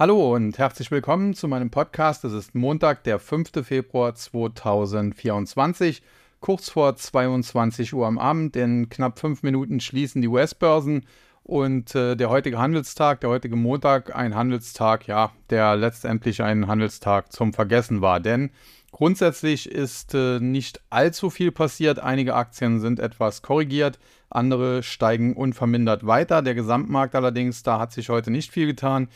Hallo und herzlich willkommen zu meinem Podcast. Es ist Montag, der 5. Februar 2024, kurz vor 22 Uhr am Abend. In knapp fünf Minuten schließen die US-Börsen und äh, der heutige Handelstag, der heutige Montag, ein Handelstag, ja, der letztendlich ein Handelstag zum Vergessen war. Denn grundsätzlich ist äh, nicht allzu viel passiert. Einige Aktien sind etwas korrigiert, andere steigen unvermindert weiter. Der Gesamtmarkt allerdings, da hat sich heute nicht viel getan.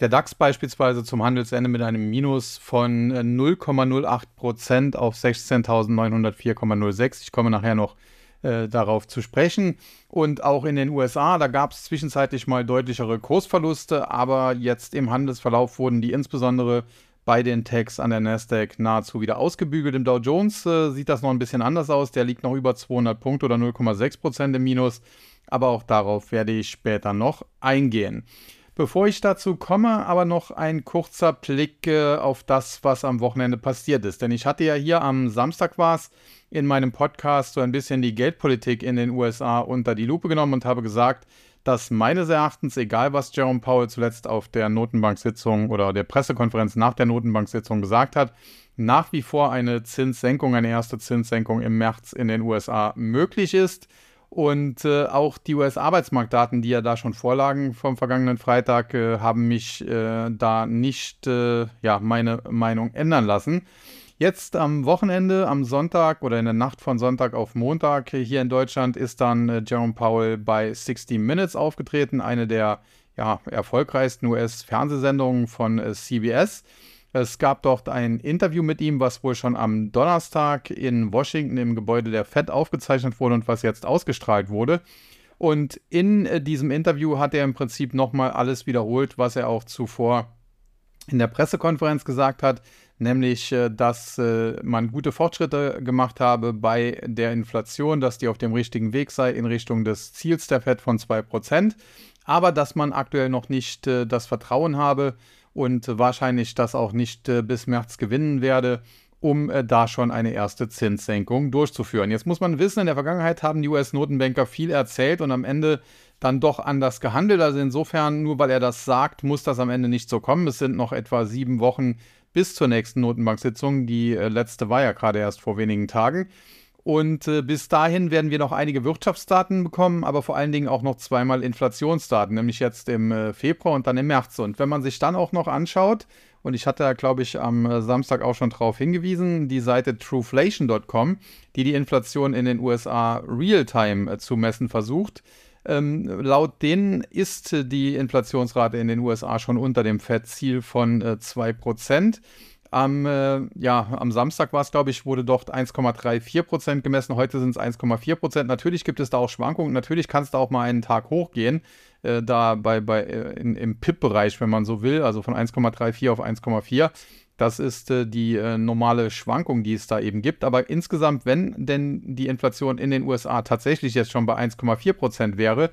Der DAX beispielsweise zum Handelsende mit einem Minus von 0,08% äh, auf 16.904,06. Ich komme nachher noch äh, darauf zu sprechen. Und auch in den USA, da gab es zwischenzeitlich mal deutlichere Kursverluste, aber jetzt im Handelsverlauf wurden die insbesondere bei den Tags an der Nasdaq nahezu wieder ausgebügelt. Im Dow Jones äh, sieht das noch ein bisschen anders aus. Der liegt noch über 200 Punkte oder 0,6% im Minus. Aber auch darauf werde ich später noch eingehen. Bevor ich dazu komme, aber noch ein kurzer Blick äh, auf das, was am Wochenende passiert ist. Denn ich hatte ja hier am Samstag war es in meinem Podcast so ein bisschen die Geldpolitik in den USA unter die Lupe genommen und habe gesagt, dass meines Erachtens, egal was Jerome Powell zuletzt auf der Notenbanksitzung oder der Pressekonferenz nach der Notenbanksitzung gesagt hat, nach wie vor eine Zinssenkung, eine erste Zinssenkung im März in den USA möglich ist. Und äh, auch die US-Arbeitsmarktdaten, die ja da schon vorlagen vom vergangenen Freitag, äh, haben mich äh, da nicht äh, ja, meine Meinung ändern lassen. Jetzt am Wochenende, am Sonntag oder in der Nacht von Sonntag auf Montag hier in Deutschland ist dann äh, Jerome Powell bei 60 Minutes aufgetreten, eine der ja, erfolgreichsten US-Fernsehsendungen von äh, CBS. Es gab dort ein Interview mit ihm, was wohl schon am Donnerstag in Washington im Gebäude der Fed aufgezeichnet wurde und was jetzt ausgestrahlt wurde. Und in äh, diesem Interview hat er im Prinzip nochmal alles wiederholt, was er auch zuvor in der Pressekonferenz gesagt hat, nämlich, äh, dass äh, man gute Fortschritte gemacht habe bei der Inflation, dass die auf dem richtigen Weg sei in Richtung des Ziels der Fed von 2%, aber dass man aktuell noch nicht das Vertrauen habe, und wahrscheinlich das auch nicht äh, bis März gewinnen werde, um äh, da schon eine erste Zinssenkung durchzuführen. Jetzt muss man wissen, in der Vergangenheit haben die US-Notenbanker viel erzählt und am Ende dann doch anders gehandelt. Also insofern, nur weil er das sagt, muss das am Ende nicht so kommen. Es sind noch etwa sieben Wochen bis zur nächsten Notenbanksitzung. Die äh, letzte war ja gerade erst vor wenigen Tagen. Und äh, bis dahin werden wir noch einige Wirtschaftsdaten bekommen, aber vor allen Dingen auch noch zweimal Inflationsdaten, nämlich jetzt im äh, Februar und dann im März. Und wenn man sich dann auch noch anschaut, und ich hatte glaube ich, am äh, Samstag auch schon drauf hingewiesen, die Seite trueflation.com, die die Inflation in den USA real-time äh, zu messen versucht. Ähm, laut denen ist die Inflationsrate in den USA schon unter dem FED-Ziel von äh, 2%. Am, äh, ja, am Samstag war es, glaube ich, wurde dort 1,34 Prozent gemessen. Heute sind es 1,4 Prozent. Natürlich gibt es da auch Schwankungen. Natürlich kann es da auch mal einen Tag hochgehen. Äh, da bei, bei, äh, in, im PIP-Bereich, wenn man so will, also von 1,34 auf 1,4. Das ist äh, die äh, normale Schwankung, die es da eben gibt. Aber insgesamt, wenn denn die Inflation in den USA tatsächlich jetzt schon bei 1,4 Prozent wäre,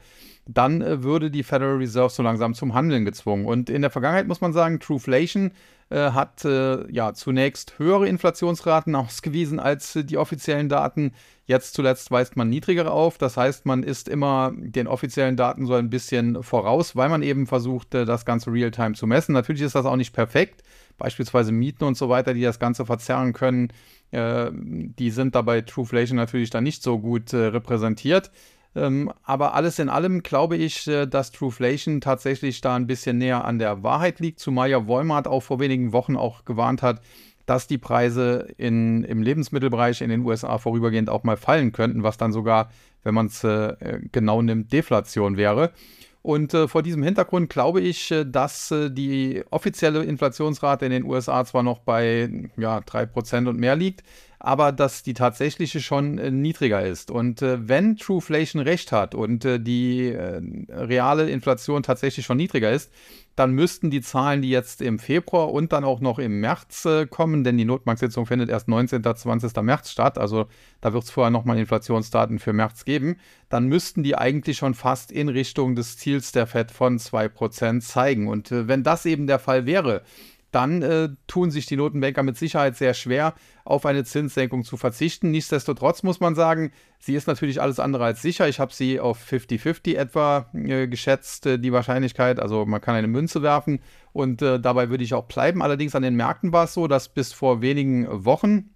dann äh, würde die Federal Reserve so langsam zum Handeln gezwungen. Und in der Vergangenheit muss man sagen, Trueflation äh, hat äh, ja zunächst höhere Inflationsraten ausgewiesen als äh, die offiziellen Daten. Jetzt zuletzt weist man niedrigere auf. Das heißt, man ist immer den offiziellen Daten so ein bisschen voraus, weil man eben versucht, äh, das Ganze real-time zu messen. Natürlich ist das auch nicht perfekt. Beispielsweise Mieten und so weiter, die das Ganze verzerren können, äh, die sind dabei Trueflation natürlich dann nicht so gut repräsentiert. Ähm, aber alles in allem glaube ich, äh, dass Trueflation tatsächlich da ein bisschen näher an der Wahrheit liegt, zumal ja Walmart auch vor wenigen Wochen auch gewarnt hat, dass die Preise in, im Lebensmittelbereich in den USA vorübergehend auch mal fallen könnten, was dann sogar, wenn man es äh, genau nimmt, Deflation wäre. Und äh, vor diesem Hintergrund glaube ich, äh, dass äh, die offizielle Inflationsrate in den USA zwar noch bei ja, 3% und mehr liegt, aber dass die tatsächliche schon äh, niedriger ist. Und äh, wenn Trueflation recht hat und äh, die äh, reale Inflation tatsächlich schon niedriger ist, dann müssten die Zahlen, die jetzt im Februar und dann auch noch im März äh, kommen, denn die Notbanksitzung findet erst 19. 20. März statt, also da wird es vorher nochmal Inflationsdaten für März geben, dann müssten die eigentlich schon fast in Richtung des Ziels der FED von 2% zeigen. Und äh, wenn das eben der Fall wäre, dann äh, tun sich die Notenbanker mit Sicherheit sehr schwer, auf eine Zinssenkung zu verzichten. Nichtsdestotrotz muss man sagen, sie ist natürlich alles andere als sicher. Ich habe sie auf 50-50 etwa äh, geschätzt, äh, die Wahrscheinlichkeit. Also man kann eine Münze werfen und äh, dabei würde ich auch bleiben. Allerdings an den Märkten war es so, dass bis vor wenigen Wochen,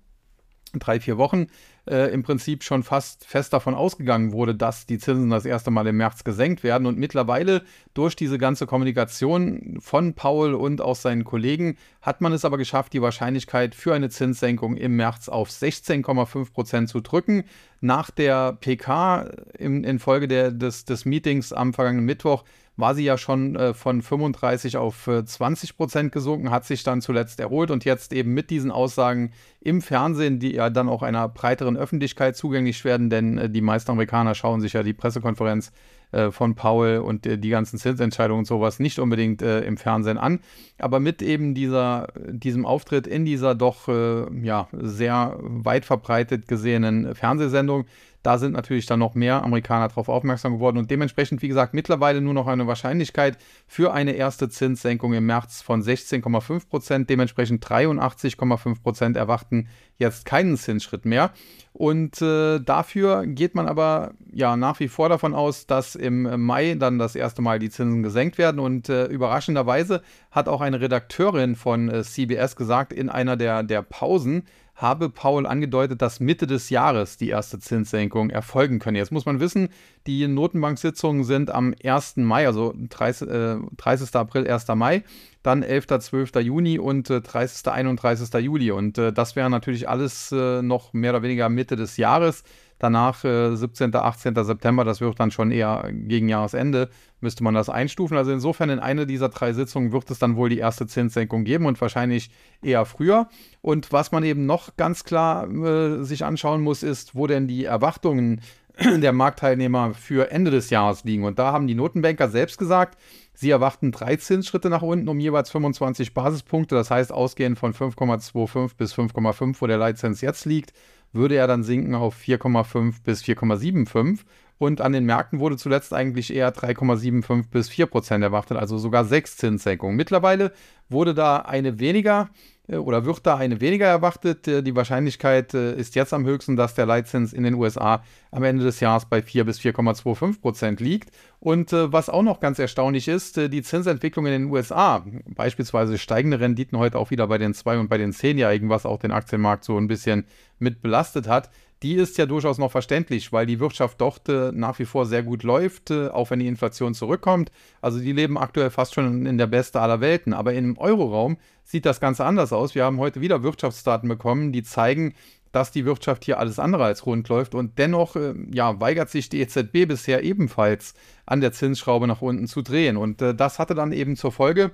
drei, vier Wochen, äh, im Prinzip schon fast fest davon ausgegangen wurde, dass die Zinsen das erste Mal im März gesenkt werden. Und mittlerweile durch diese ganze Kommunikation von Paul und auch seinen Kollegen hat man es aber geschafft, die Wahrscheinlichkeit für eine Zinssenkung im März auf 16,5 Prozent zu drücken. Nach der PK in, infolge der, des, des Meetings am vergangenen Mittwoch war sie ja schon äh, von 35 auf äh, 20 Prozent gesunken, hat sich dann zuletzt erholt und jetzt eben mit diesen Aussagen im Fernsehen, die ja dann auch einer breiteren Öffentlichkeit zugänglich werden, denn äh, die meisten Amerikaner schauen sich ja die Pressekonferenz äh, von Paul und äh, die ganzen Zinsentscheidungen und sowas nicht unbedingt äh, im Fernsehen an. Aber mit eben dieser, diesem Auftritt in dieser doch ja, sehr weit verbreitet gesehenen Fernsehsendung da sind natürlich dann noch mehr Amerikaner darauf aufmerksam geworden und dementsprechend, wie gesagt, mittlerweile nur noch eine Wahrscheinlichkeit für eine erste Zinssenkung im März von 16,5 Prozent. Dementsprechend 83,5 Prozent erwarten jetzt keinen Zinsschritt mehr. Und äh, dafür geht man aber ja nach wie vor davon aus, dass im Mai dann das erste Mal die Zinsen gesenkt werden. Und äh, überraschenderweise hat auch eine Redakteurin von äh, CBS gesagt in einer der, der Pausen, habe Paul angedeutet, dass Mitte des Jahres die erste Zinssenkung erfolgen könne. Jetzt muss man wissen, die Notenbank-Sitzungen sind am 1. Mai, also 30, äh, 30. April, 1. Mai, dann 11., 12. Juni und äh, 30., 31. Juli. Und äh, das wäre natürlich alles äh, noch mehr oder weniger Mitte des Jahres. Danach äh, 17., 18. September, das wird dann schon eher gegen Jahresende, müsste man das einstufen. Also insofern in einer dieser drei Sitzungen wird es dann wohl die erste Zinssenkung geben und wahrscheinlich eher früher. Und was man eben noch ganz klar äh, sich anschauen muss, ist, wo denn die Erwartungen der Marktteilnehmer für Ende des Jahres liegen. Und da haben die Notenbanker selbst gesagt, sie erwarten drei Zinsschritte nach unten um jeweils 25 Basispunkte. Das heißt, ausgehend von 5,25 bis 5,5, wo der Leitzins jetzt liegt, würde er dann sinken auf 4,5 bis 4,75. Und an den Märkten wurde zuletzt eigentlich eher 3,75 bis 4 Prozent erwartet, also sogar sechs Zinssenkungen. Mittlerweile wurde da eine weniger äh, oder wird da eine weniger erwartet. Äh, die Wahrscheinlichkeit äh, ist jetzt am höchsten, dass der Leitzins in den USA am Ende des Jahres bei 4 bis 4,25 Prozent liegt. Und was auch noch ganz erstaunlich ist, die Zinsentwicklung in den USA, beispielsweise steigende Renditen heute auch wieder bei den 2 und bei den 10-Jährigen, was auch den Aktienmarkt so ein bisschen mit belastet hat, die ist ja durchaus noch verständlich, weil die Wirtschaft dort äh, nach wie vor sehr gut läuft, äh, auch wenn die Inflation zurückkommt. Also die leben aktuell fast schon in der beste aller Welten. Aber im Euroraum sieht das Ganze anders aus. Wir haben heute wieder Wirtschaftsdaten bekommen, die zeigen, dass die Wirtschaft hier alles andere als rund läuft. Und dennoch äh, ja, weigert sich die EZB bisher ebenfalls an der Zinsschraube nach unten zu drehen. Und äh, das hatte dann eben zur Folge,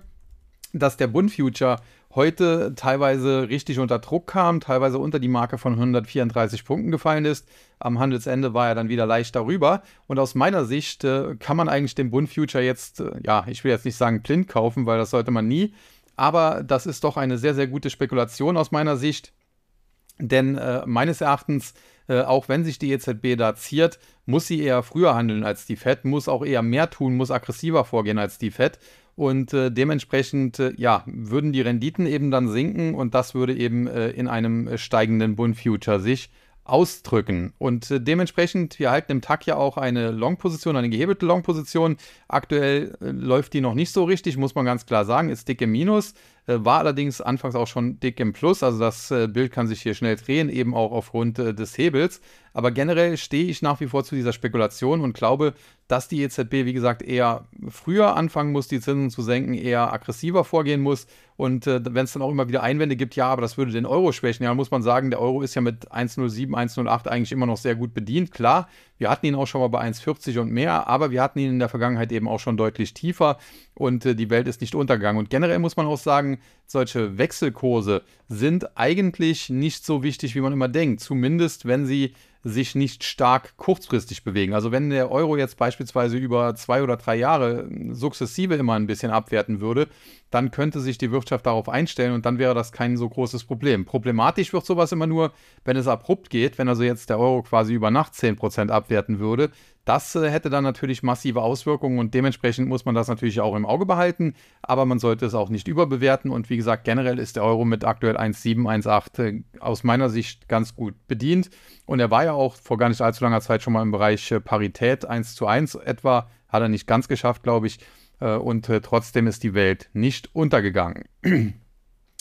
dass der Bund Future heute teilweise richtig unter Druck kam, teilweise unter die Marke von 134 Punkten gefallen ist. Am Handelsende war er dann wieder leicht darüber. Und aus meiner Sicht äh, kann man eigentlich den Bund Future jetzt, äh, ja, ich will jetzt nicht sagen blind kaufen, weil das sollte man nie. Aber das ist doch eine sehr, sehr gute Spekulation aus meiner Sicht. Denn äh, meines Erachtens, äh, auch wenn sich die EZB da ziert, muss sie eher früher handeln als die Fed, muss auch eher mehr tun, muss aggressiver vorgehen als die Fed. Und äh, dementsprechend, äh, ja, würden die Renditen eben dann sinken und das würde eben äh, in einem äh, steigenden Bund Future sich ausdrücken. Und äh, dementsprechend, wir halten im Tag ja auch eine Long-Position, eine gehebelte Long-Position. Aktuell äh, läuft die noch nicht so richtig, muss man ganz klar sagen, ist dick im Minus. War allerdings anfangs auch schon dick im Plus, also das Bild kann sich hier schnell drehen, eben auch aufgrund des Hebels. Aber generell stehe ich nach wie vor zu dieser Spekulation und glaube, dass die EZB, wie gesagt, eher früher anfangen muss, die Zinsen zu senken, eher aggressiver vorgehen muss. Und äh, wenn es dann auch immer wieder Einwände gibt, ja, aber das würde den Euro schwächen, ja, muss man sagen, der Euro ist ja mit 1,07, 1,08 eigentlich immer noch sehr gut bedient. Klar, wir hatten ihn auch schon mal bei 1,40 und mehr, aber wir hatten ihn in der Vergangenheit eben auch schon deutlich tiefer und äh, die Welt ist nicht untergegangen. Und generell muss man auch sagen, solche Wechselkurse sind eigentlich nicht so wichtig, wie man immer denkt. Zumindest, wenn sie sich nicht stark kurzfristig bewegen. Also wenn der Euro jetzt beispielsweise über zwei oder drei Jahre sukzessive immer ein bisschen abwerten würde, dann könnte sich die Wirtschaft darauf einstellen und dann wäre das kein so großes Problem. Problematisch wird sowas immer nur, wenn es abrupt geht, wenn also jetzt der Euro quasi über Nacht 10% abwerten würde, Das äh, hätte dann natürlich massive Auswirkungen und dementsprechend muss man das natürlich auch im Auge behalten, aber man sollte es auch nicht überbewerten. Und wie gesagt, generell ist der Euro mit aktuell 1,7, 1,8 äh, aus meiner Sicht ganz gut bedient. Und er war ja auch vor gar nicht allzu langer Zeit schon mal im Bereich äh, Parität 1 zu 1 etwa, hat er nicht ganz geschafft, glaube ich, und trotzdem ist die Welt nicht untergegangen.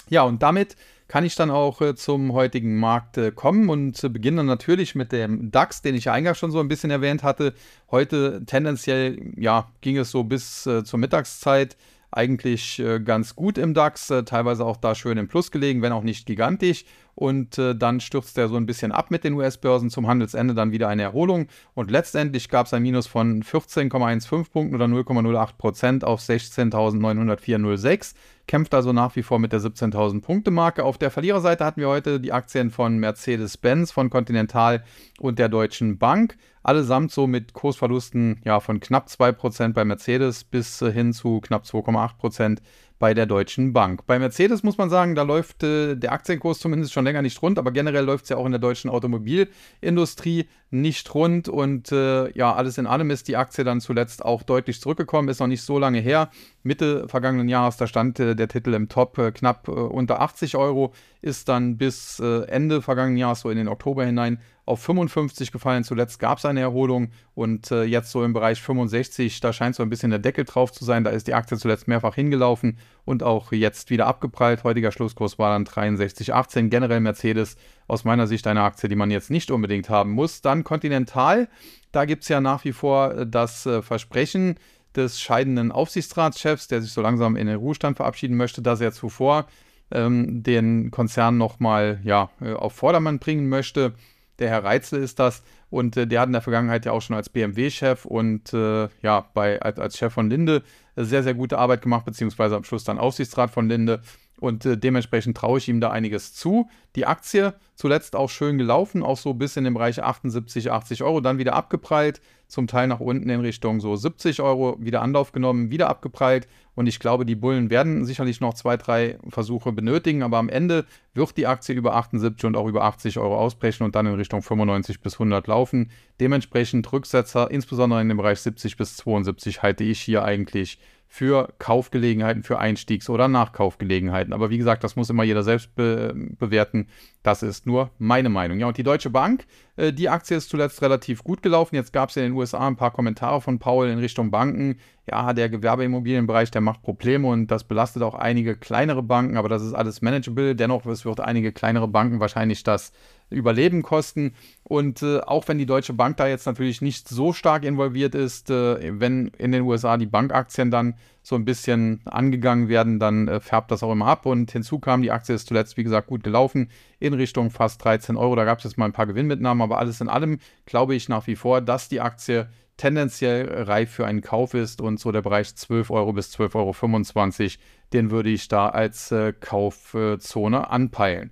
ja, und damit kann ich dann auch äh, zum heutigen Markt äh, kommen und äh, beginne natürlich mit dem DAX, den ich ja eingangs schon so ein bisschen erwähnt hatte. Heute tendenziell, ja, ging es so bis äh, zur Mittagszeit eigentlich äh, ganz gut im DAX, äh, teilweise auch da schön im Plus gelegen, wenn auch nicht gigantisch. Und äh, dann stürzt er so ein bisschen ab mit den US-Börsen zum Handelsende, dann wieder eine Erholung. Und letztendlich gab es ein Minus von 14,15 Punkten oder 0,08 Prozent auf 16.904,06 kämpft also nach wie vor mit der 17.000 Punkte Marke. Auf der Verliererseite hatten wir heute die Aktien von Mercedes-Benz, von Continental und der Deutschen Bank. Allesamt so mit Kursverlusten ja, von knapp 2% bei Mercedes bis hin zu knapp 2,8% bei der Deutschen Bank. Bei Mercedes muss man sagen, da läuft äh, der Aktienkurs zumindest schon länger nicht rund, aber generell läuft es ja auch in der deutschen Automobilindustrie nicht rund und äh, ja, alles in allem ist die Aktie dann zuletzt auch deutlich zurückgekommen, ist noch nicht so lange her. Mitte vergangenen Jahres, da stand äh, der Titel im Top äh, knapp äh, unter 80 Euro, ist dann bis äh, Ende vergangenen Jahres, so in den Oktober hinein, auf 55 gefallen. Zuletzt gab es eine Erholung und äh, jetzt so im Bereich 65, da scheint so ein bisschen der Deckel drauf zu sein. Da ist die Aktie zuletzt mehrfach hingelaufen und auch jetzt wieder abgeprallt. Heutiger Schlusskurs war dann 63,18. Generell Mercedes aus meiner Sicht eine Aktie, die man jetzt nicht unbedingt haben muss. Dann Continental, da gibt es ja nach wie vor äh, das äh, Versprechen des scheidenden Aufsichtsratschefs, der sich so langsam in den Ruhestand verabschieden möchte, dass er zuvor ähm, den Konzern nochmal ja, äh, auf Vordermann bringen möchte. Der Herr Reitzel ist das und äh, der hat in der Vergangenheit ja auch schon als BMW-Chef und äh, ja, bei, als, als Chef von Linde sehr, sehr gute Arbeit gemacht, beziehungsweise am Schluss dann Aufsichtsrat von Linde. Und äh, dementsprechend traue ich ihm da einiges zu. Die Aktie zuletzt auch schön gelaufen, auch so bis in den Bereich 78, 80 Euro, dann wieder abgeprallt, zum Teil nach unten in Richtung so 70 Euro, wieder Anlauf genommen, wieder abgeprallt. Und ich glaube, die Bullen werden sicherlich noch zwei, drei Versuche benötigen, aber am Ende wird die Aktie über 78 und auch über 80 Euro ausbrechen und dann in Richtung 95 bis 100 laufen. Dementsprechend Rücksetzer, insbesondere in dem Bereich 70 bis 72, halte ich hier eigentlich für Kaufgelegenheiten, für Einstiegs- oder Nachkaufgelegenheiten. Aber wie gesagt, das muss immer jeder selbst be bewerten. Das ist nur meine Meinung. Ja, und die Deutsche Bank, äh, die Aktie ist zuletzt relativ gut gelaufen. Jetzt gab es in den USA ein paar Kommentare von Paul in Richtung Banken. Ja, der Gewerbeimmobilienbereich, der macht Probleme und das belastet auch einige kleinere Banken, aber das ist alles manageable. Dennoch es wird einige kleinere Banken wahrscheinlich das Überleben kosten. Und äh, auch wenn die Deutsche Bank da jetzt natürlich nicht so stark involviert ist, äh, wenn in den USA die Bankaktien dann so ein bisschen angegangen werden, dann äh, färbt das auch immer ab. Und hinzu kam, die Aktie ist zuletzt, wie gesagt, gut gelaufen in Richtung fast 13 Euro. Da gab es jetzt mal ein paar Gewinnmitnahmen, aber alles in allem glaube ich nach wie vor, dass die Aktie tendenziell reif für einen Kauf ist und so der Bereich 12 Euro bis 12,25 Euro, den würde ich da als äh, Kaufzone anpeilen.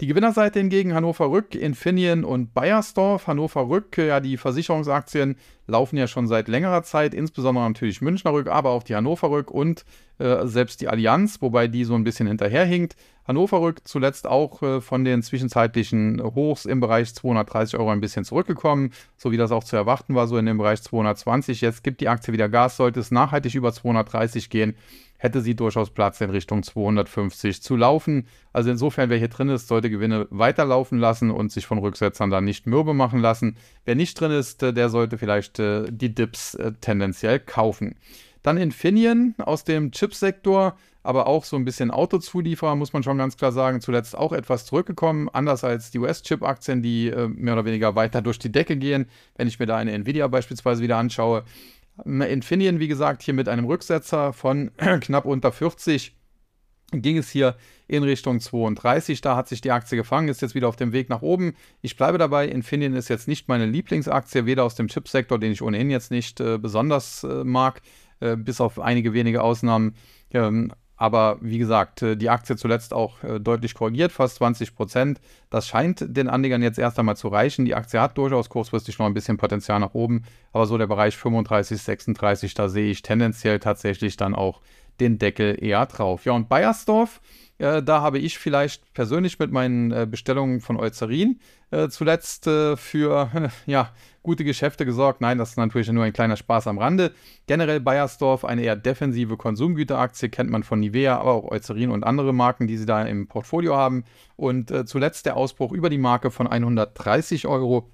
Die Gewinnerseite hingegen Hannover Rück, Infineon und Bayersdorf. Hannover Rück, ja, die Versicherungsaktien laufen ja schon seit längerer Zeit, insbesondere natürlich Münchner Rück, aber auch die Hannover Rück und äh, selbst die Allianz, wobei die so ein bisschen hinterherhinkt. Hannover Rück zuletzt auch äh, von den zwischenzeitlichen Hochs im Bereich 230 Euro ein bisschen zurückgekommen, so wie das auch zu erwarten war, so in dem Bereich 220. Jetzt gibt die Aktie wieder Gas, sollte es nachhaltig über 230 gehen hätte sie durchaus Platz in Richtung 250 zu laufen. Also insofern, wer hier drin ist, sollte Gewinne weiterlaufen lassen und sich von Rücksetzern dann nicht mürbe machen lassen. Wer nicht drin ist, äh, der sollte vielleicht äh, die Dips äh, tendenziell kaufen. Dann Infineon aus dem Chipsektor, aber auch so ein bisschen Autozulieferer, muss man schon ganz klar sagen, zuletzt auch etwas zurückgekommen, anders als die US-Chip-Aktien, die mehr oder weniger weiter durch die Decke gehen. Wenn ich mir da eine Nvidia beispielsweise wieder anschaue, Infineon, wie gesagt, hier mit einem Rücksetzer von knapp unter 40 ging es hier in Richtung 32. Da hat sich die Aktie gefangen, ist jetzt wieder auf dem Weg nach oben. Ich bleibe dabei, Infineon ist jetzt nicht meine Lieblingsaktie, weder aus dem Chipsektor, den ich ohnehin jetzt nicht äh, besonders äh, mag, äh, bis auf einige wenige Ausnahmen. Ähm, aber wie gesagt, äh, die Aktie zuletzt auch äh, deutlich korrigiert, fast 20 Prozent. Das scheint den Anlegern jetzt erst einmal zu reichen. Die Aktie hat durchaus kurzfristig noch ein bisschen Potenzial nach oben, aber so der Bereich 35, 36, da sehe ich tendenziell tatsächlich dann auch den Deckel eher drauf. Ja, und Bayersdorf, da habe ich vielleicht persönlich mit meinen äh, Bestellungen von Eucerin äh, zuletzt äh, für ja, gute Geschäfte gesorgt. Nein, das ist natürlich nur ein kleiner Spaß am Rande. Generell Bayersdorf, eine eher defensive Konsumgüteraktie, kennt man von Nivea, aber auch Eucerin und andere Marken, die sie da im Portfolio haben. Und äh, zuletzt der Ausbruch über die Marke von 130 Euro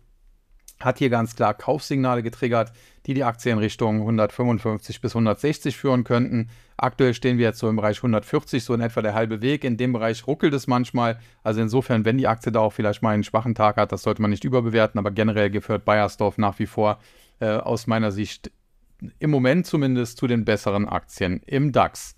hat hier ganz klar Kaufsignale getriggert, die die Aktie in Richtung 155 bis 160 führen könnten. Aktuell stehen wir jetzt so im Bereich 140, so in etwa der halbe Weg. In dem Bereich ruckelt es manchmal. Also insofern, wenn die Aktie da auch vielleicht mal einen schwachen Tag hat, das sollte man nicht überbewerten. Aber generell gehört Bayersdorf nach wie vor äh, aus meiner Sicht im Moment zumindest zu den besseren Aktien im DAX.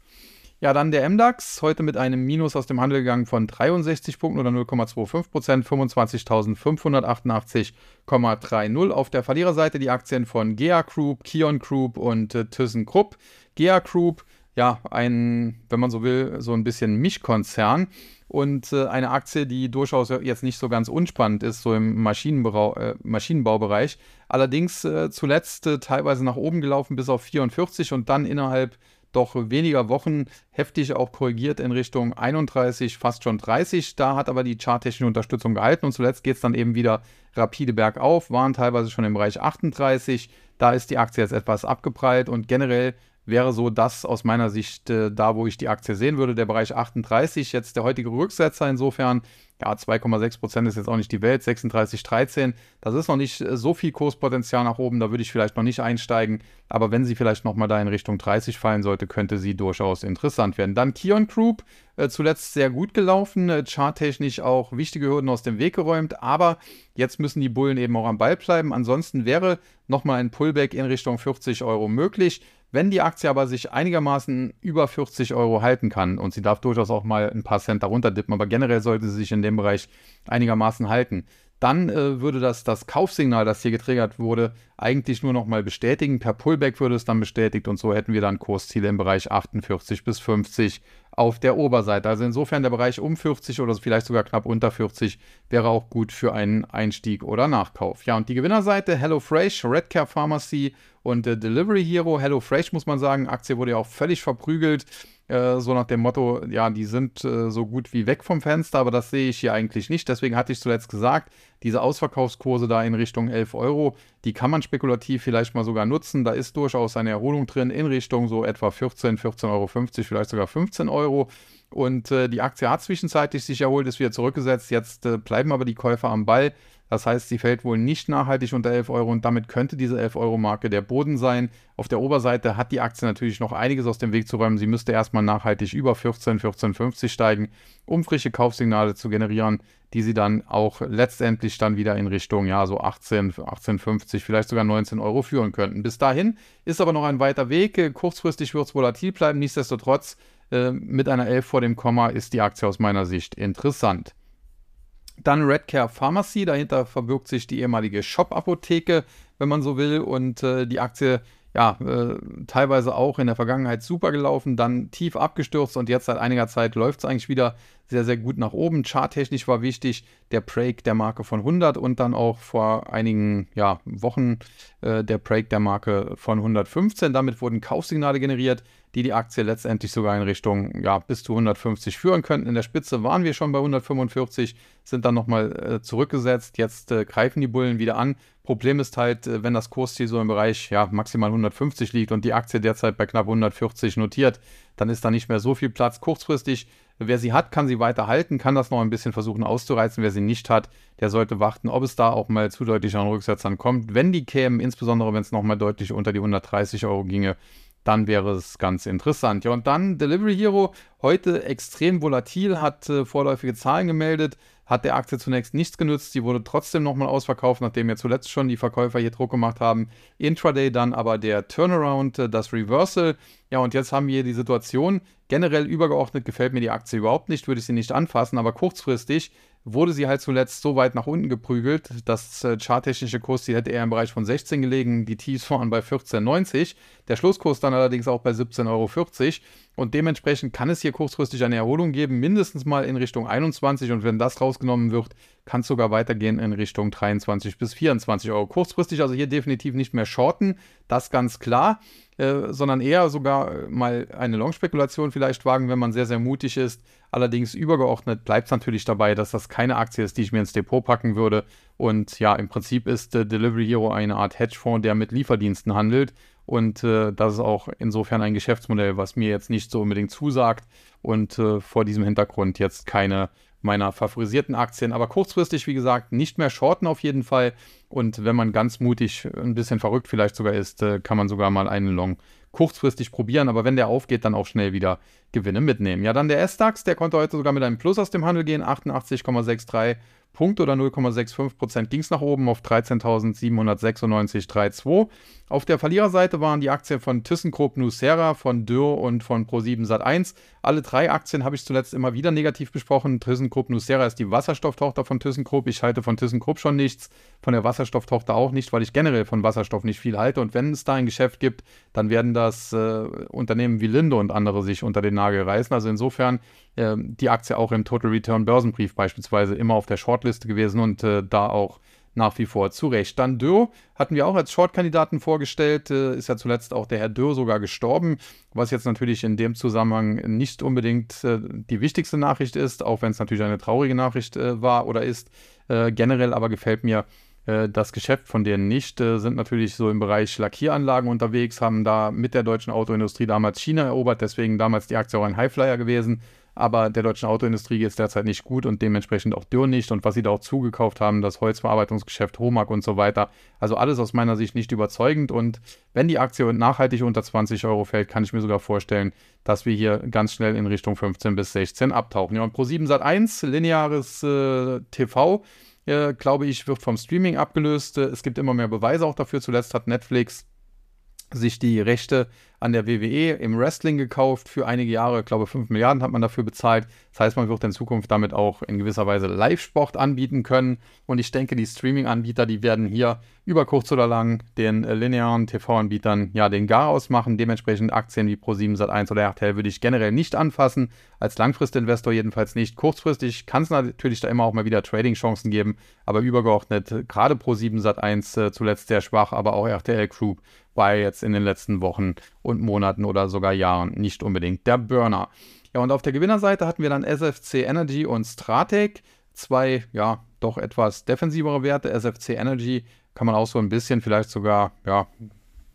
Ja, dann der MDAX, heute mit einem Minus aus dem Handel gegangen von 63 Punkten oder 0,25 Prozent, 25.588,30. Auf der Verliererseite die Aktien von GEA Group, Kion Group und äh, ThyssenKrupp. GEA Group, ja, ein, wenn man so will, so ein bisschen Mischkonzern und äh, eine Aktie, die durchaus jetzt nicht so ganz unspannend ist, so im äh, Maschinenbaubereich. Allerdings äh, zuletzt äh, teilweise nach oben gelaufen bis auf 44 und dann innerhalb doch weniger Wochen heftig auch korrigiert in Richtung 31, fast schon 30. Da hat aber die charttechnische Unterstützung gehalten und zuletzt geht es dann eben wieder rapide bergauf, waren teilweise schon im Bereich 38. Da ist die Aktie jetzt etwas abgeprallt und generell wäre so das aus meiner Sicht äh, da, wo ich die Aktie sehen würde. Der Bereich 38, jetzt der heutige Rücksetzer insofern ja, 2,6 Prozent ist jetzt auch nicht die Welt, 36,13. Das ist noch nicht äh, so viel Kurspotenzial nach oben, da würde ich vielleicht noch nicht einsteigen. Aber wenn sie vielleicht nochmal da in Richtung 30 fallen sollte, könnte sie durchaus interessant werden. Dann Kion Group, äh, zuletzt sehr gut gelaufen, äh, charttechnisch auch wichtige Hürden aus dem Weg geräumt. Aber jetzt müssen die Bullen eben auch am Ball bleiben. Ansonsten wäre nochmal ein Pullback in Richtung 40 Euro möglich. Wenn die Aktie aber sich einigermaßen über 40 Euro halten kann und sie darf durchaus auch mal ein paar Cent darunter dippen, aber generell sollte sie sich in dem Bereich einigermaßen halten, dann äh, würde das, das Kaufsignal, das hier getriggert wurde, eigentlich nur noch mal bestätigen. Per Pullback würde es dann bestätigt und so hätten wir dann Kursziele im Bereich 48 bis 50 auf der Oberseite. Also insofern der Bereich um 40 oder vielleicht sogar knapp unter 40 wäre auch gut für einen Einstieg oder Nachkauf. Ja, und die Gewinnerseite HelloFresh, Redcare Pharmacy und äh, Delivery Hero. HelloFresh muss man sagen, Aktie wurde ja auch völlig verprügelt. Äh, so nach dem Motto, ja, die sind äh, so gut wie weg vom Fenster, aber das sehe ich hier eigentlich nicht. Deswegen hatte ich zuletzt gesagt, diese Ausverkaufskurse da in Richtung 11 Euro, die kann man spekulativ vielleicht mal sogar nutzen. Da ist durchaus eine Erholung drin in Richtung so etwa 14, 14,50 Euro, vielleicht sogar 15 Euro. Und äh, die Aktie hat zwischenzeitlich sich erholt, ist wieder zurückgesetzt. Jetzt äh, bleiben aber die Käufer am Ball. Das heißt, sie fällt wohl nicht nachhaltig unter 11 Euro und damit könnte diese 11 Euro Marke der Boden sein. Auf der Oberseite hat die Aktie natürlich noch einiges aus dem Weg zu räumen. Sie müsste erstmal nachhaltig über 14, 14,50 steigen, um frische Kaufsignale zu generieren, die sie dann auch letztendlich dann wieder in Richtung, ja, so 18, 18,50, vielleicht sogar 19 Euro führen könnten. Bis dahin ist aber noch ein weiter Weg. Kurzfristig wird es volatil bleiben. Nichtsdestotrotz, äh, mit einer 11 vor dem Komma ist die Aktie aus meiner Sicht interessant. Dann Redcare Pharmacy, dahinter verbirgt sich die ehemalige Shop-Apotheke, wenn man so will. Und äh, die Aktie, ja, äh, teilweise auch in der Vergangenheit super gelaufen, dann tief abgestürzt und jetzt seit einiger Zeit läuft es eigentlich wieder sehr, sehr gut nach oben. Charttechnisch war wichtig der Break der Marke von 100 und dann auch vor einigen ja, Wochen äh, der Break der Marke von 115. Damit wurden Kaufsignale generiert, die die Aktie letztendlich sogar in Richtung ja, bis zu 150 führen könnten. In der Spitze waren wir schon bei 145, sind dann nochmal äh, zurückgesetzt. Jetzt äh, greifen die Bullen wieder an. Problem ist halt, äh, wenn das Kursziel so im Bereich ja, maximal 150 liegt und die Aktie derzeit bei knapp 140 notiert, dann ist da nicht mehr so viel Platz. Kurzfristig Wer sie hat, kann sie weiter halten, kann das noch ein bisschen versuchen auszureizen. Wer sie nicht hat, der sollte warten, ob es da auch mal zu deutlich an Rücksetzern kommt. Wenn die kämen, insbesondere wenn es nochmal deutlich unter die 130 Euro ginge, dann wäre es ganz interessant. Ja, und dann Delivery Hero, heute extrem volatil, hat äh, vorläufige Zahlen gemeldet, hat der Aktie zunächst nichts genützt. Sie wurde trotzdem nochmal ausverkauft, nachdem ja zuletzt schon die Verkäufer hier Druck gemacht haben. Intraday dann aber der Turnaround, äh, das Reversal. Ja, und jetzt haben wir die Situation. Generell übergeordnet gefällt mir die Aktie überhaupt nicht, würde ich sie nicht anfassen, aber kurzfristig wurde sie halt zuletzt so weit nach unten geprügelt. Das äh, charttechnische Kursziel hätte eher im Bereich von 16 gelegen, die Tiefs waren bei 14,90. Der Schlusskurs dann allerdings auch bei 17,40 Euro. Und dementsprechend kann es hier kurzfristig eine Erholung geben, mindestens mal in Richtung 21. Und wenn das rausgenommen wird, kann es sogar weitergehen in Richtung 23 bis 24 Euro. Kurzfristig also hier definitiv nicht mehr shorten, das ganz klar. Äh, sondern eher sogar mal eine Long-Spekulation vielleicht wagen, wenn man sehr, sehr mutig ist. Allerdings übergeordnet bleibt es natürlich dabei, dass das keine Aktie ist, die ich mir ins Depot packen würde. Und ja, im Prinzip ist äh, Delivery Hero eine Art Hedgefonds, der mit Lieferdiensten handelt. Und äh, das ist auch insofern ein Geschäftsmodell, was mir jetzt nicht so unbedingt zusagt und äh, vor diesem Hintergrund jetzt keine meiner favorisierten Aktien. Aber kurzfristig, wie gesagt, nicht mehr shorten auf jeden Fall. Und wenn man ganz mutig, ein bisschen verrückt vielleicht sogar ist, äh, kann man sogar mal einen Long kurzfristig probieren. Aber wenn der aufgeht, dann auch schnell wieder Gewinne mitnehmen. Ja, dann der S-DAX, der konnte heute sogar mit einem Plus aus dem Handel gehen, 88,63 Punkt oder 0,65 Prozent ging es nach oben auf 13.796,32. Auf der Verliererseite waren die Aktien von ThyssenKrupp Nucera, von Dürr und von Pro7 Sat1. Alle drei Aktien habe ich zuletzt immer wieder negativ besprochen. ThyssenKrupp Nucera ist die Wasserstofftochter von ThyssenKrupp. Ich halte von ThyssenKrupp schon nichts, von der Wasserstofftochter auch nicht, weil ich generell von Wasserstoff nicht viel halte. Und wenn es da ein Geschäft gibt, dann werden das äh, Unternehmen wie Linde und andere sich unter den Nagel reißen. Also insofern äh, die Aktie auch im Total Return Börsenbrief beispielsweise immer auf der Shortliste gewesen und äh, da auch nach wie vor zu Recht. Dann Dürr hatten wir auch als Short-Kandidaten vorgestellt, äh, ist ja zuletzt auch der Herr Dürr sogar gestorben, was jetzt natürlich in dem Zusammenhang nicht unbedingt äh, die wichtigste Nachricht ist, auch wenn es natürlich eine traurige Nachricht äh, war oder ist. Äh, generell aber gefällt mir äh, das Geschäft von denen nicht, äh, sind natürlich so im Bereich Lackieranlagen unterwegs, haben da mit der deutschen Autoindustrie damals China erobert, deswegen damals die Aktie auch ein Highflyer gewesen aber der deutschen Autoindustrie geht es derzeit nicht gut und dementsprechend auch Dürr nicht. Und was sie da auch zugekauft haben, das Holzverarbeitungsgeschäft Homag und so weiter. Also alles aus meiner Sicht nicht überzeugend. Und wenn die Aktie nachhaltig unter 20 Euro fällt, kann ich mir sogar vorstellen, dass wir hier ganz schnell in Richtung 15 bis 16 abtauchen. Ja, und Pro7 Sat 1, lineares äh, TV, äh, glaube ich, wird vom Streaming abgelöst. Es gibt immer mehr Beweise auch dafür. Zuletzt hat Netflix sich die Rechte an der WWE im Wrestling gekauft für einige Jahre. Ich glaube, 5 Milliarden hat man dafür bezahlt. Das heißt, man wird in Zukunft damit auch in gewisser Weise Live-Sport anbieten können. Und ich denke, die Streaming-Anbieter, die werden hier über kurz oder lang den äh, linearen TV-Anbietern ja den Garaus machen. Dementsprechend Aktien wie Pro7 Sat1 oder RTL würde ich generell nicht anfassen. Als Langfristinvestor jedenfalls nicht. Kurzfristig kann es natürlich da immer auch mal wieder Trading-Chancen geben. Aber übergeordnet, gerade Pro7 Sat1 äh, zuletzt sehr schwach, aber auch RTL Group war jetzt in den letzten Wochen und Monaten oder sogar Jahren nicht unbedingt der Burner. Ja, und auf der Gewinnerseite hatten wir dann SFC Energy und Stratec. Zwei, ja, doch etwas defensivere Werte. SFC Energy kann man auch so ein bisschen, vielleicht sogar, ja,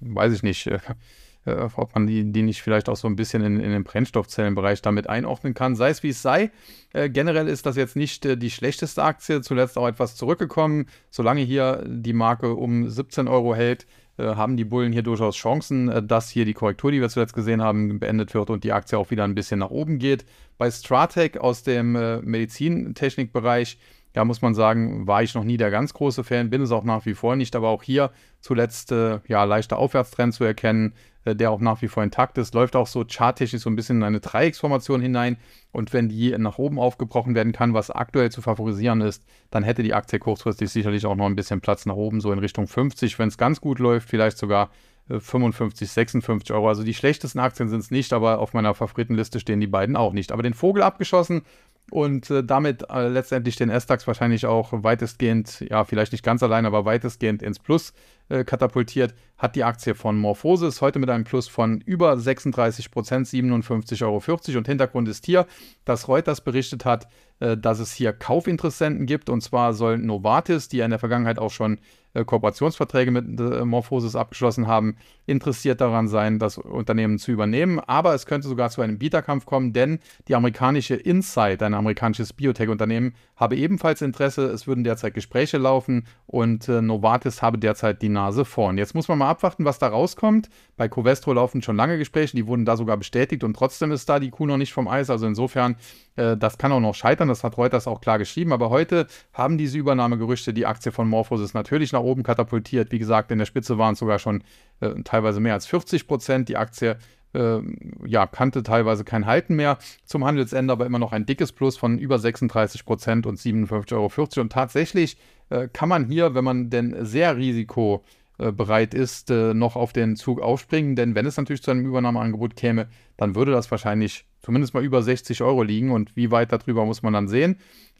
weiß ich nicht, äh, ob man die, die nicht vielleicht auch so ein bisschen in, in den Brennstoffzellenbereich damit einordnen kann. Sei es wie es sei. Äh, generell ist das jetzt nicht äh, die schlechteste Aktie, zuletzt auch etwas zurückgekommen. Solange hier die Marke um 17 Euro hält, haben die Bullen hier durchaus Chancen, äh, dass hier die Korrektur, die wir zuletzt gesehen haben, beendet wird und die Aktie auch wieder ein bisschen nach oben geht. Bei Stratec aus dem äh, Medizintechnikbereich, da muss man sagen, war ich noch nie der ganz große Fan, bin es auch nach wie vor nicht, aber auch hier zuletzt äh, ja leichter Aufwärtstrend zu erkennen. Äh, der auch nach wie vor intakt ist, läuft auch so charttechnisch so ein bisschen in eine Dreiecksformation hinein. Und wenn die nach oben aufgebrochen werden kann, was aktuell zu favorisieren ist, dann hätte die Aktie kurzfristig sicherlich auch noch ein bisschen Platz nach oben, so in Richtung 50, wenn es ganz gut läuft, vielleicht sogar 55, äh, 56 Euro. Also die schlechtesten Aktien sind es nicht, aber auf meiner Favoritenliste stehen die beiden auch nicht. Aber den Vogel abgeschossen und äh, damit äh, letztendlich den S-DAX wahrscheinlich auch weitestgehend, ja, vielleicht nicht ganz allein, aber weitestgehend ins Plus äh, katapultiert, hat die Aktie von Morphosis heute mit einem Plus von über 36 Prozent, 57,40 Euro. Und Hintergrund ist hier, dass Reuters berichtet hat, äh, dass es hier Kaufinteressenten gibt. Und zwar soll Novartis, die ja in der Vergangenheit auch schon äh, Kooperationsverträge mit äh, Morphosis abgeschlossen haben, interessiert daran sein, das Unternehmen zu übernehmen. Aber es könnte sogar zu einem Bieterkampf kommen, denn die amerikanische Insight, ein amerikanisches Biotech-Unternehmen, habe ebenfalls Interesse. Es würden derzeit Gespräche laufen und Novartis habe derzeit die Nase vorn. Jetzt muss man mal abwarten, was da rauskommt. Bei Covestro laufen schon lange Gespräche, die wurden da sogar bestätigt und trotzdem ist da die Kuh noch nicht vom Eis. Also insofern, äh, das kann auch noch scheitern, das hat Reuters auch klar geschrieben. Aber heute haben diese Übernahmegerüchte die Aktie von Morphosis natürlich nach oben katapultiert. Wie gesagt, in der Spitze waren es sogar schon äh, teilweise mehr als 40 Prozent. Die Aktie äh, ja, kannte teilweise kein Halten mehr zum Handelsende, aber immer noch ein dickes Plus von über 36 Prozent und 57,40 Euro. Und tatsächlich äh, kann man hier, wenn man denn sehr risikobereit ist, äh, noch auf den Zug aufspringen. Denn wenn es natürlich zu einem Übernahmeangebot käme, dann würde das wahrscheinlich zumindest mal über 60 Euro liegen. Und wie weit darüber muss man dann sehen.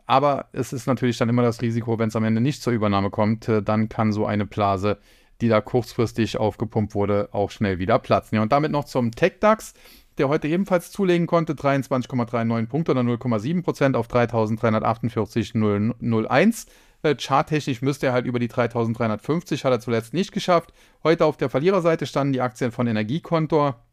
Aber es ist natürlich dann immer das Risiko, wenn es am Ende nicht zur Übernahme kommt, äh, dann kann so eine Blase die da kurzfristig aufgepumpt wurde, auch schnell wieder platzen. Ja, und damit noch zum Tech-DAX, der heute ebenfalls zulegen konnte, 23,39 Punkte oder 0,7% auf 3.348,001. Äh, charttechnisch müsste er halt über die 3350, hat er zuletzt nicht geschafft. Heute auf der Verliererseite standen die Aktien von Energiekontor,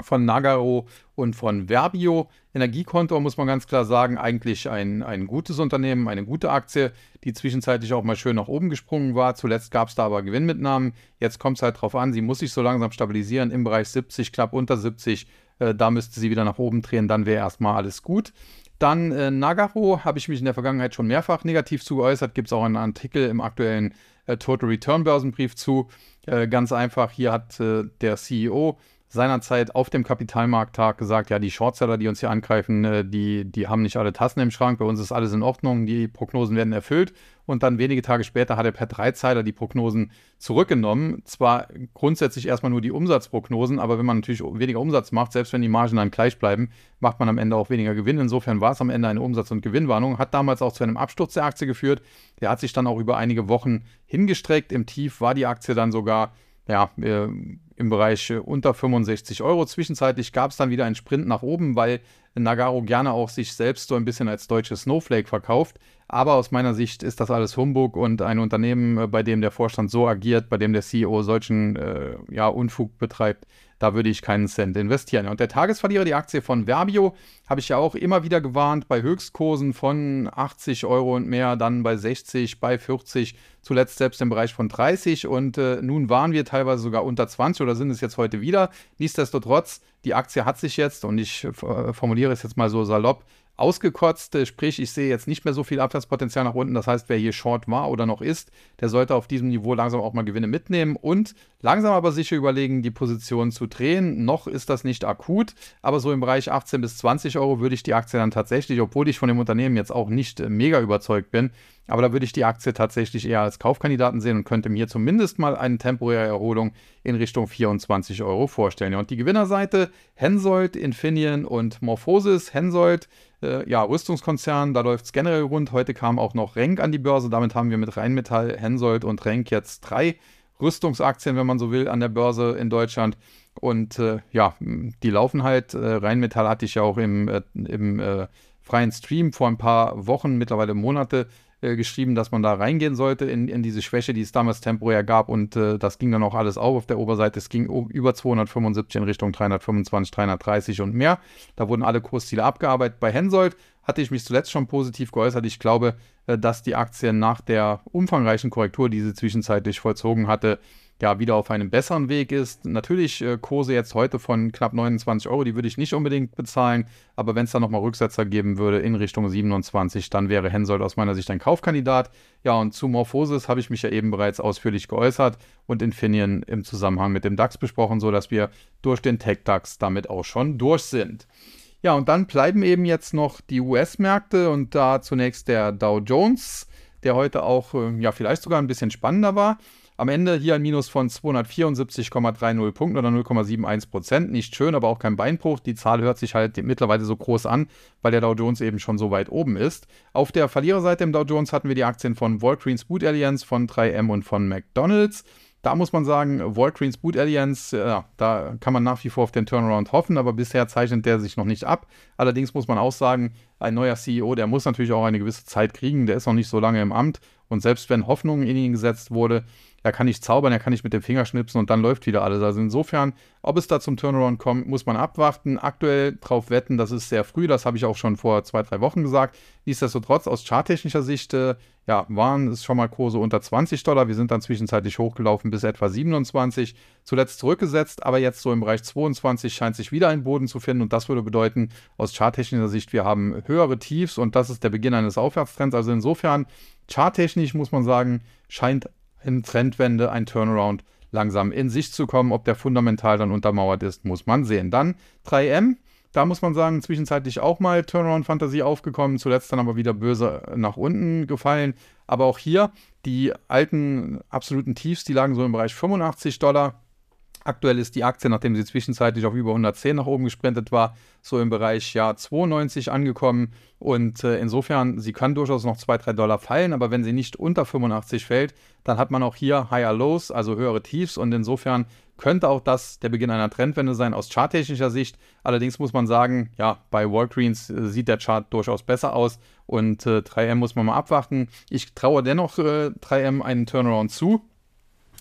von Nagaro und von Verbio. Energiekonto muss man ganz klar sagen, eigentlich ein, ein gutes Unternehmen, eine gute Aktie, die zwischenzeitlich auch mal schön nach oben gesprungen war. Zuletzt gab es da aber Gewinnmitnahmen. Jetzt kommt es halt darauf an, sie muss sich so langsam stabilisieren im Bereich 70, knapp unter 70. Äh, da müsste sie wieder nach oben drehen, dann wäre erstmal alles gut. Dann äh, Nagaro habe ich mich in der Vergangenheit schon mehrfach negativ zu geäußert. Gibt es auch einen Artikel im aktuellen äh, Total Return Börsenbrief zu. Äh, ganz einfach, hier hat äh, der CEO seinerzeit auf dem Kapitalmarkttag gesagt, ja, die Shortseller, die uns hier angreifen, äh, die, die haben nicht alle Tassen im Schrank, bei uns ist alles in Ordnung, die Prognosen werden erfüllt. Und dann wenige Tage später hat er per Dreizeiler die Prognosen zurückgenommen. Zwar grundsätzlich erstmal nur die Umsatzprognosen, aber wenn man natürlich weniger Umsatz macht, selbst wenn die Margen dann gleich bleiben, macht man am Ende auch weniger Gewinn. Insofern war es am Ende eine Umsatz- und Gewinnwarnung, hat damals auch zu einem Absturz der Aktie geführt. Der hat sich dann auch über einige Wochen hingestreckt. Im Tief war die Aktie dann sogar ja, äh, im Bereich äh, unter 65 Euro. Zwischenzeitlich gab es dann wieder einen Sprint nach oben, weil Nagaro gerne auch sich selbst so ein bisschen als deutsche Snowflake verkauft. Aber aus meiner Sicht ist das alles Humbug und ein Unternehmen, äh, bei dem der Vorstand so agiert, bei dem der CEO solchen äh, ja, Unfug betreibt, da würde ich keinen Cent investieren. Und der Tagesverlierer, die Aktie von Verbio, habe ich ja auch immer wieder gewarnt, bei Höchstkursen von 80 Euro und mehr, dann bei 60, bei 40, zuletzt selbst im Bereich von 30 und äh, nun waren wir teilweise sogar unter 20 oder sind es jetzt heute wieder. Nichtsdestotrotz, die Aktie hat sich jetzt, und ich äh, formuliere es jetzt mal so salopp, ausgekotzt, sprich ich sehe jetzt nicht mehr so viel Abwärtspotenzial nach unten. Das heißt, wer hier Short war oder noch ist, der sollte auf diesem Niveau langsam auch mal Gewinne mitnehmen und langsam aber sicher überlegen, die Position zu drehen. Noch ist das nicht akut, aber so im Bereich 18 bis 20 Euro würde ich die Aktie dann tatsächlich, obwohl ich von dem Unternehmen jetzt auch nicht äh, mega überzeugt bin, aber da würde ich die Aktie tatsächlich eher als Kaufkandidaten sehen und könnte mir zumindest mal eine temporäre Erholung in Richtung 24 Euro vorstellen. und die Gewinnerseite, Hensoldt, Infineon und Morphosis. Hensoldt, äh, ja, Rüstungskonzern, da läuft es generell rund. Heute kam auch noch Renk an die Börse. Damit haben wir mit Rheinmetall, Hensoldt und Renk jetzt drei Rüstungsaktien, wenn man so will, an der Börse in Deutschland. Und äh, ja, die laufen halt. Äh, Rheinmetall hatte ich ja auch im, äh, im äh, freien Stream vor ein paar Wochen, mittlerweile Monate äh, geschrieben, dass man da reingehen sollte in, in diese Schwäche, die es damals temporär gab. Und äh, das ging dann auch alles auf auf der Oberseite. Es ging über 275 in Richtung 325, 330 und mehr. Da wurden alle Kursziele abgearbeitet. Bei Hensoldt hatte ich mich zuletzt schon positiv geäußert. Ich glaube, äh, dass die Aktie nach der umfangreichen Korrektur, die sie zwischenzeitlich vollzogen hatte, ja, wieder auf einem besseren Weg ist. Natürlich äh, Kurse jetzt heute von knapp 29 Euro, die würde ich nicht unbedingt bezahlen, aber wenn es da nochmal Rücksetzer geben würde in Richtung 27, dann wäre Hensoldt aus meiner Sicht ein Kaufkandidat. Ja, und zu Morphosis habe ich mich ja eben bereits ausführlich geäußert und Infineon im Zusammenhang mit dem DAX besprochen, sodass wir durch den Tech-DAX damit auch schon durch sind. Ja, und dann bleiben eben jetzt noch die US-Märkte und da zunächst der Dow Jones, der heute auch äh, ja vielleicht sogar ein bisschen spannender war. Am Ende hier ein Minus von 274,30 Punkten oder 0,71 Prozent. Nicht schön, aber auch kein Beinbruch. Die Zahl hört sich halt mittlerweile so groß an, weil der Dow Jones eben schon so weit oben ist. Auf der Verliererseite im Dow Jones hatten wir die Aktien von Walgreens Boot Alliance, von 3M und von McDonald's. Da muss man sagen, Walgreens Boot Alliance, ja, da kann man nach wie vor auf den Turnaround hoffen, aber bisher zeichnet der sich noch nicht ab. Allerdings muss man auch sagen, ein neuer CEO, der muss natürlich auch eine gewisse Zeit kriegen, der ist noch nicht so lange im Amt. Und selbst wenn Hoffnung in ihn gesetzt wurde, er kann nicht zaubern, er kann nicht mit dem Finger schnipsen und dann läuft wieder alles. Also insofern, ob es da zum Turnaround kommt, muss man abwarten. Aktuell drauf wetten, das ist sehr früh, das habe ich auch schon vor zwei, drei Wochen gesagt. Nichtsdestotrotz, aus charttechnischer Sicht, äh, ja, waren es schon mal Kurse unter 20 Dollar. Wir sind dann zwischenzeitlich hochgelaufen bis etwa 27, zuletzt zurückgesetzt, aber jetzt so im Bereich 22 scheint sich wieder ein Boden zu finden und das würde bedeuten, aus charttechnischer Sicht, wir haben höhere Tiefs und das ist der Beginn eines Aufwärtstrends. Also insofern, charttechnisch muss man sagen, scheint in Trendwende ein Turnaround langsam in sich zu kommen. Ob der fundamental dann untermauert ist, muss man sehen. Dann 3M. Da muss man sagen, zwischenzeitlich auch mal Turnaround-Fantasie aufgekommen, zuletzt dann aber wieder böse nach unten gefallen. Aber auch hier die alten absoluten Tiefs, die lagen so im Bereich 85 Dollar. Aktuell ist die Aktie, nachdem sie zwischenzeitlich auf über 110 nach oben gesprintet war, so im Bereich ja 92 angekommen. Und äh, insofern, sie kann durchaus noch 2, 3 Dollar fallen, aber wenn sie nicht unter 85 fällt, dann hat man auch hier Higher Lows, also höhere Tiefs. Und insofern könnte auch das der Beginn einer Trendwende sein aus charttechnischer Sicht. Allerdings muss man sagen, ja, bei Walgreens äh, sieht der Chart durchaus besser aus und äh, 3M muss man mal abwarten. Ich traue dennoch äh, 3M einen Turnaround zu.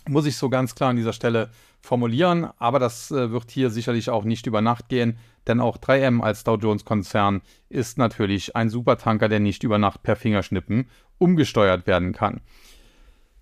Muss ich so ganz klar an dieser Stelle formulieren, aber das äh, wird hier sicherlich auch nicht über Nacht gehen, denn auch 3M als Dow Jones Konzern ist natürlich ein Supertanker, der nicht über Nacht per Fingerschnippen umgesteuert werden kann.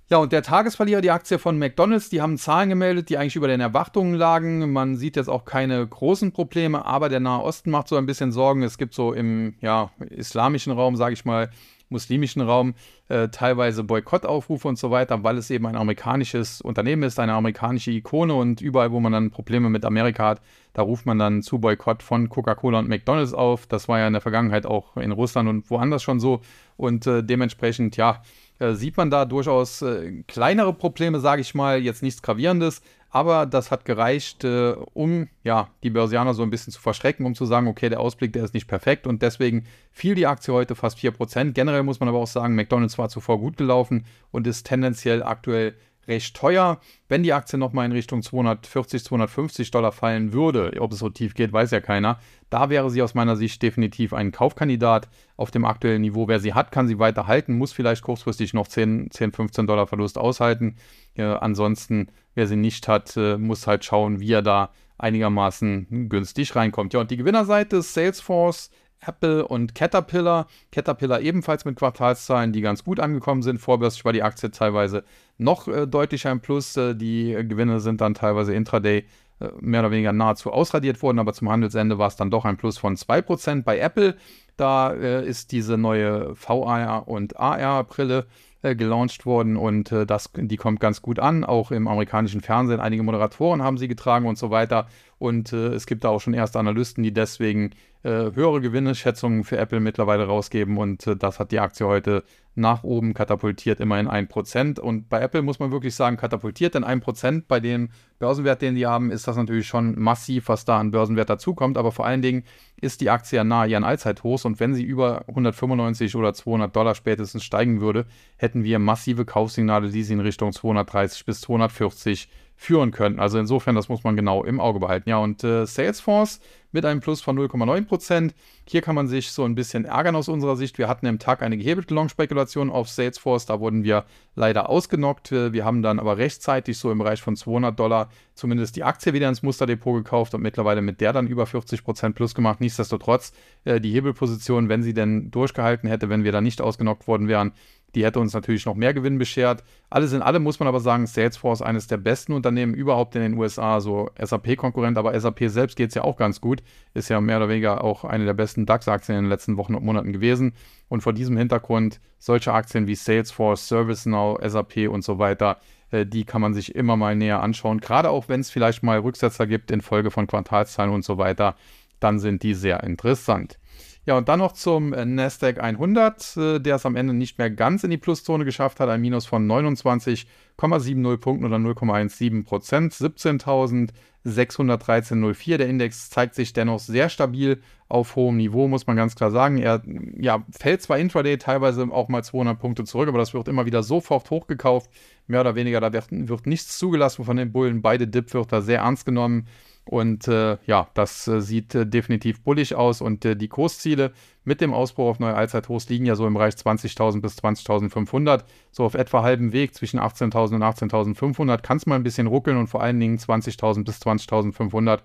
Ja, und der Tagesverlierer, die Aktie von McDonald's, die haben Zahlen gemeldet, die eigentlich über den Erwartungen lagen. Man sieht jetzt auch keine großen Probleme, aber der Nahe Osten macht so ein bisschen Sorgen. Es gibt so im ja, islamischen Raum, sage ich mal, muslimischen Raum äh, teilweise Boykottaufrufe und so weiter, weil es eben ein amerikanisches Unternehmen ist, eine amerikanische Ikone und überall, wo man dann Probleme mit Amerika hat, da ruft man dann zu Boykott von Coca-Cola und McDonald's auf. Das war ja in der Vergangenheit auch in Russland und woanders schon so und äh, dementsprechend, ja, äh, sieht man da durchaus äh, kleinere Probleme, sage ich mal, jetzt nichts Gravierendes, aber das hat gereicht, äh, um ja, die Börsianer so ein bisschen zu verschrecken, um zu sagen, okay, der Ausblick, der ist nicht perfekt und deswegen fiel die Aktie heute fast 4%. Generell muss man aber auch sagen, McDonald's war zuvor gut gelaufen und ist tendenziell aktuell recht teuer. Wenn die Aktie nochmal in Richtung 240, 250 Dollar fallen würde, ob es so tief geht, weiß ja keiner, da wäre sie aus meiner Sicht definitiv ein Kaufkandidat. Auf dem aktuellen Niveau, wer sie hat, kann sie weiter halten, muss vielleicht kurzfristig noch 10, 10 15 Dollar Verlust aushalten. Äh, ansonsten, wer sie nicht hat, äh, muss halt schauen, wie er da einigermaßen günstig reinkommt. Ja, und die Gewinnerseite ist Salesforce Apple und Caterpillar. Caterpillar ebenfalls mit Quartalszahlen, die ganz gut angekommen sind. Vorbörslich war die Aktie teilweise noch äh, deutlicher im Plus. Äh, die Gewinne sind dann teilweise intraday äh, mehr oder weniger nahezu ausradiert worden, aber zum Handelsende war es dann doch ein Plus von 2%. Bei Apple, da äh, ist diese neue VR- und AR-Brille äh, gelauncht worden und äh, das, die kommt ganz gut an, auch im amerikanischen Fernsehen. Einige Moderatoren haben sie getragen und so weiter. Und äh, es gibt da auch schon erste Analysten, die deswegen äh, höhere Gewinneschätzungen für Apple mittlerweile rausgeben. Und äh, das hat die Aktie heute nach oben katapultiert, immerhin 1%. Und bei Apple muss man wirklich sagen, katapultiert, denn 1% bei dem Börsenwert, den die haben, ist das natürlich schon massiv, was da an Börsenwert dazukommt. Aber vor allen Dingen ist die Aktie ja nahe ihren Allzeithochs. Und wenn sie über 195 oder 200 Dollar spätestens steigen würde, hätten wir massive Kaufsignale, die sie in Richtung 230 bis 240 führen könnten. Also insofern, das muss man genau im Auge behalten. Ja, und äh, Salesforce mit einem Plus von 0,9%. Hier kann man sich so ein bisschen ärgern aus unserer Sicht. Wir hatten im Tag eine gehebelte Long-Spekulation auf Salesforce. Da wurden wir leider ausgenockt. Wir haben dann aber rechtzeitig so im Bereich von 200 Dollar zumindest die Aktie wieder ins Musterdepot gekauft und mittlerweile mit der dann über 40% plus gemacht. Nichtsdestotrotz, äh, die Hebelposition, wenn sie denn durchgehalten hätte, wenn wir da nicht ausgenockt worden wären, die hätte uns natürlich noch mehr Gewinn beschert. Alles in allem muss man aber sagen, Salesforce eines der besten Unternehmen überhaupt in den USA, so SAP-Konkurrent, aber SAP selbst geht es ja auch ganz gut. Ist ja mehr oder weniger auch eine der besten DAX-Aktien in den letzten Wochen und Monaten gewesen. Und vor diesem Hintergrund solche Aktien wie Salesforce, ServiceNow, SAP und so weiter, äh, die kann man sich immer mal näher anschauen. Gerade auch wenn es vielleicht mal Rücksetzer gibt in Folge von Quartalszahlen und so weiter, dann sind die sehr interessant. Ja, und dann noch zum äh, Nasdaq 100, äh, der es am Ende nicht mehr ganz in die Pluszone geschafft hat, ein Minus von 29,70 Punkten oder 0,17 Prozent, 17.613,04. Der Index zeigt sich dennoch sehr stabil auf hohem Niveau, muss man ganz klar sagen. Er ja, fällt zwar intraday teilweise auch mal 200 Punkte zurück, aber das wird immer wieder sofort hochgekauft, mehr oder weniger. Da wird, wird nichts zugelassen von den Bullen. Beide Dip wird da sehr ernst genommen. Und äh, ja, das äh, sieht äh, definitiv bullig aus. Und äh, die Kursziele mit dem Ausbruch auf neue Allzeithochs liegen ja so im Bereich 20.000 bis 20.500. So auf etwa halbem Weg zwischen 18.000 und 18.500 kann es mal ein bisschen ruckeln und vor allen Dingen 20.000 bis 20.500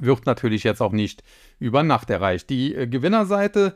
wird natürlich jetzt auch nicht über Nacht erreicht. Die äh, Gewinnerseite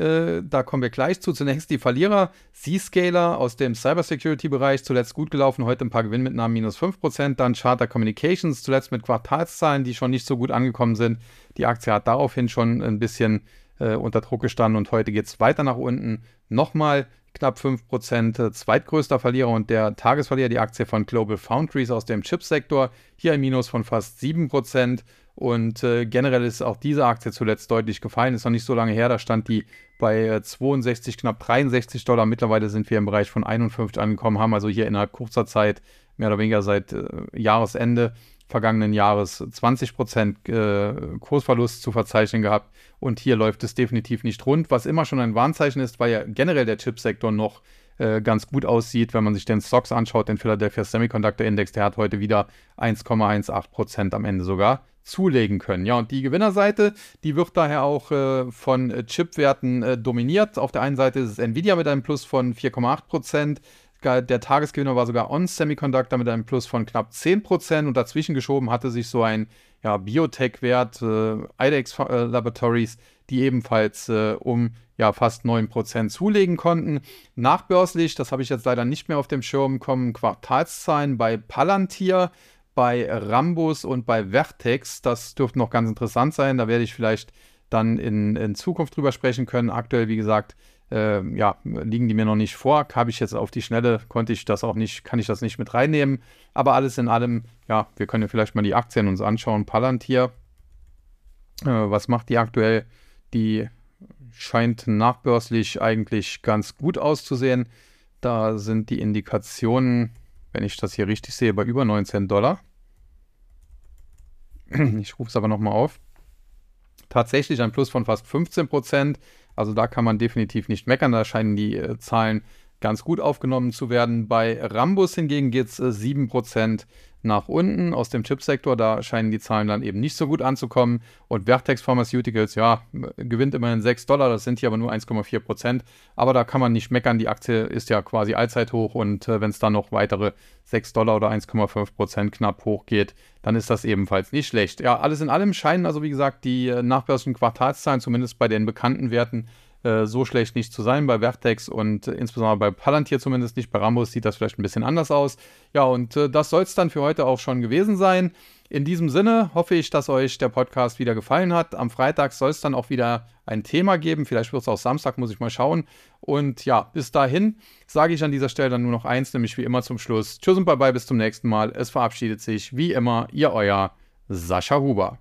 äh, da kommen wir gleich zu. Zunächst die Verlierer. Zscaler aus dem Cybersecurity-Bereich, zuletzt gut gelaufen, heute ein paar Gewinnmitnahmen minus 5%. Dann Charter Communications, zuletzt mit Quartalszahlen, die schon nicht so gut angekommen sind. Die Aktie hat daraufhin schon ein bisschen äh, unter Druck gestanden und heute geht es weiter nach unten. Nochmal knapp 5%, äh, zweitgrößter Verlierer und der Tagesverlierer, die Aktie von Global Foundries aus dem Chipsektor. Hier ein Minus von fast 7%. Und äh, generell ist auch diese Aktie zuletzt deutlich gefallen. Ist noch nicht so lange her. Da stand die bei äh, 62, knapp 63 Dollar. Mittlerweile sind wir im Bereich von 51 angekommen, haben also hier innerhalb kurzer Zeit, mehr oder weniger seit äh, Jahresende, vergangenen Jahres 20% äh, Kursverlust zu verzeichnen gehabt. Und hier läuft es definitiv nicht rund, was immer schon ein Warnzeichen ist, weil ja generell der Chipsektor noch äh, ganz gut aussieht, wenn man sich den Stocks anschaut, den Philadelphia Semiconductor Index, der hat heute wieder 1,18% am Ende sogar zulegen können. Ja, und die Gewinnerseite, die wird daher auch äh, von Chipwerten äh, dominiert. Auf der einen Seite ist es Nvidia mit einem Plus von 4,8%, der Tagesgewinner war sogar On Semiconductor mit einem Plus von knapp 10% und dazwischen geschoben hatte sich so ein ja, Biotech-Wert, äh, IDEX äh, Laboratories, die ebenfalls äh, um ja, fast 9% zulegen konnten. Nachbörslich, das habe ich jetzt leider nicht mehr auf dem Schirm, kommen Quartalszahlen bei Palantir, bei Rambus und bei Vertex. Das dürfte noch ganz interessant sein. Da werde ich vielleicht dann in, in Zukunft drüber sprechen können. Aktuell, wie gesagt, äh, ja, liegen die mir noch nicht vor. Habe ich jetzt auf die Schnelle, konnte ich das auch nicht, kann ich das nicht mit reinnehmen. Aber alles in allem, ja, wir können ja vielleicht mal die Aktien uns anschauen. Palantir, äh, was macht die aktuell? Die scheint nachbörslich eigentlich ganz gut auszusehen. Da sind die Indikationen, wenn ich das hier richtig sehe, bei über 19 Dollar. Ich rufe es aber nochmal auf. Tatsächlich ein Plus von fast 15 Prozent. Also da kann man definitiv nicht meckern. Da scheinen die äh, Zahlen ganz gut aufgenommen zu werden. Bei Rambus hingegen geht es äh, 7% nach unten aus dem Chipsektor. Da scheinen die Zahlen dann eben nicht so gut anzukommen. Und Vertex Pharmaceuticals, ja, gewinnt immerhin 6 Dollar. Das sind hier aber nur 1,4 Prozent. Aber da kann man nicht meckern. Die Aktie ist ja quasi Allzeithoch. Und äh, wenn es dann noch weitere 6 Dollar oder 1,5 Prozent knapp hochgeht, dann ist das ebenfalls nicht schlecht. Ja, alles in allem scheinen also, wie gesagt, die äh, nachbörslichen Quartalszahlen, zumindest bei den bekannten Werten, äh, so schlecht nicht zu sein. Bei Vertex und insbesondere bei Palantir zumindest nicht. Bei Rambus sieht das vielleicht ein bisschen anders aus. Ja, und äh, das soll es dann für heute auch schon gewesen sein. In diesem Sinne hoffe ich, dass euch der Podcast wieder gefallen hat. Am Freitag soll es dann auch wieder ein Thema geben. Vielleicht wird es auch Samstag, muss ich mal schauen. Und ja, bis dahin sage ich an dieser Stelle dann nur noch eins, nämlich wie immer zum Schluss. Tschüss und bye bye, bis zum nächsten Mal. Es verabschiedet sich wie immer, ihr euer Sascha Huber.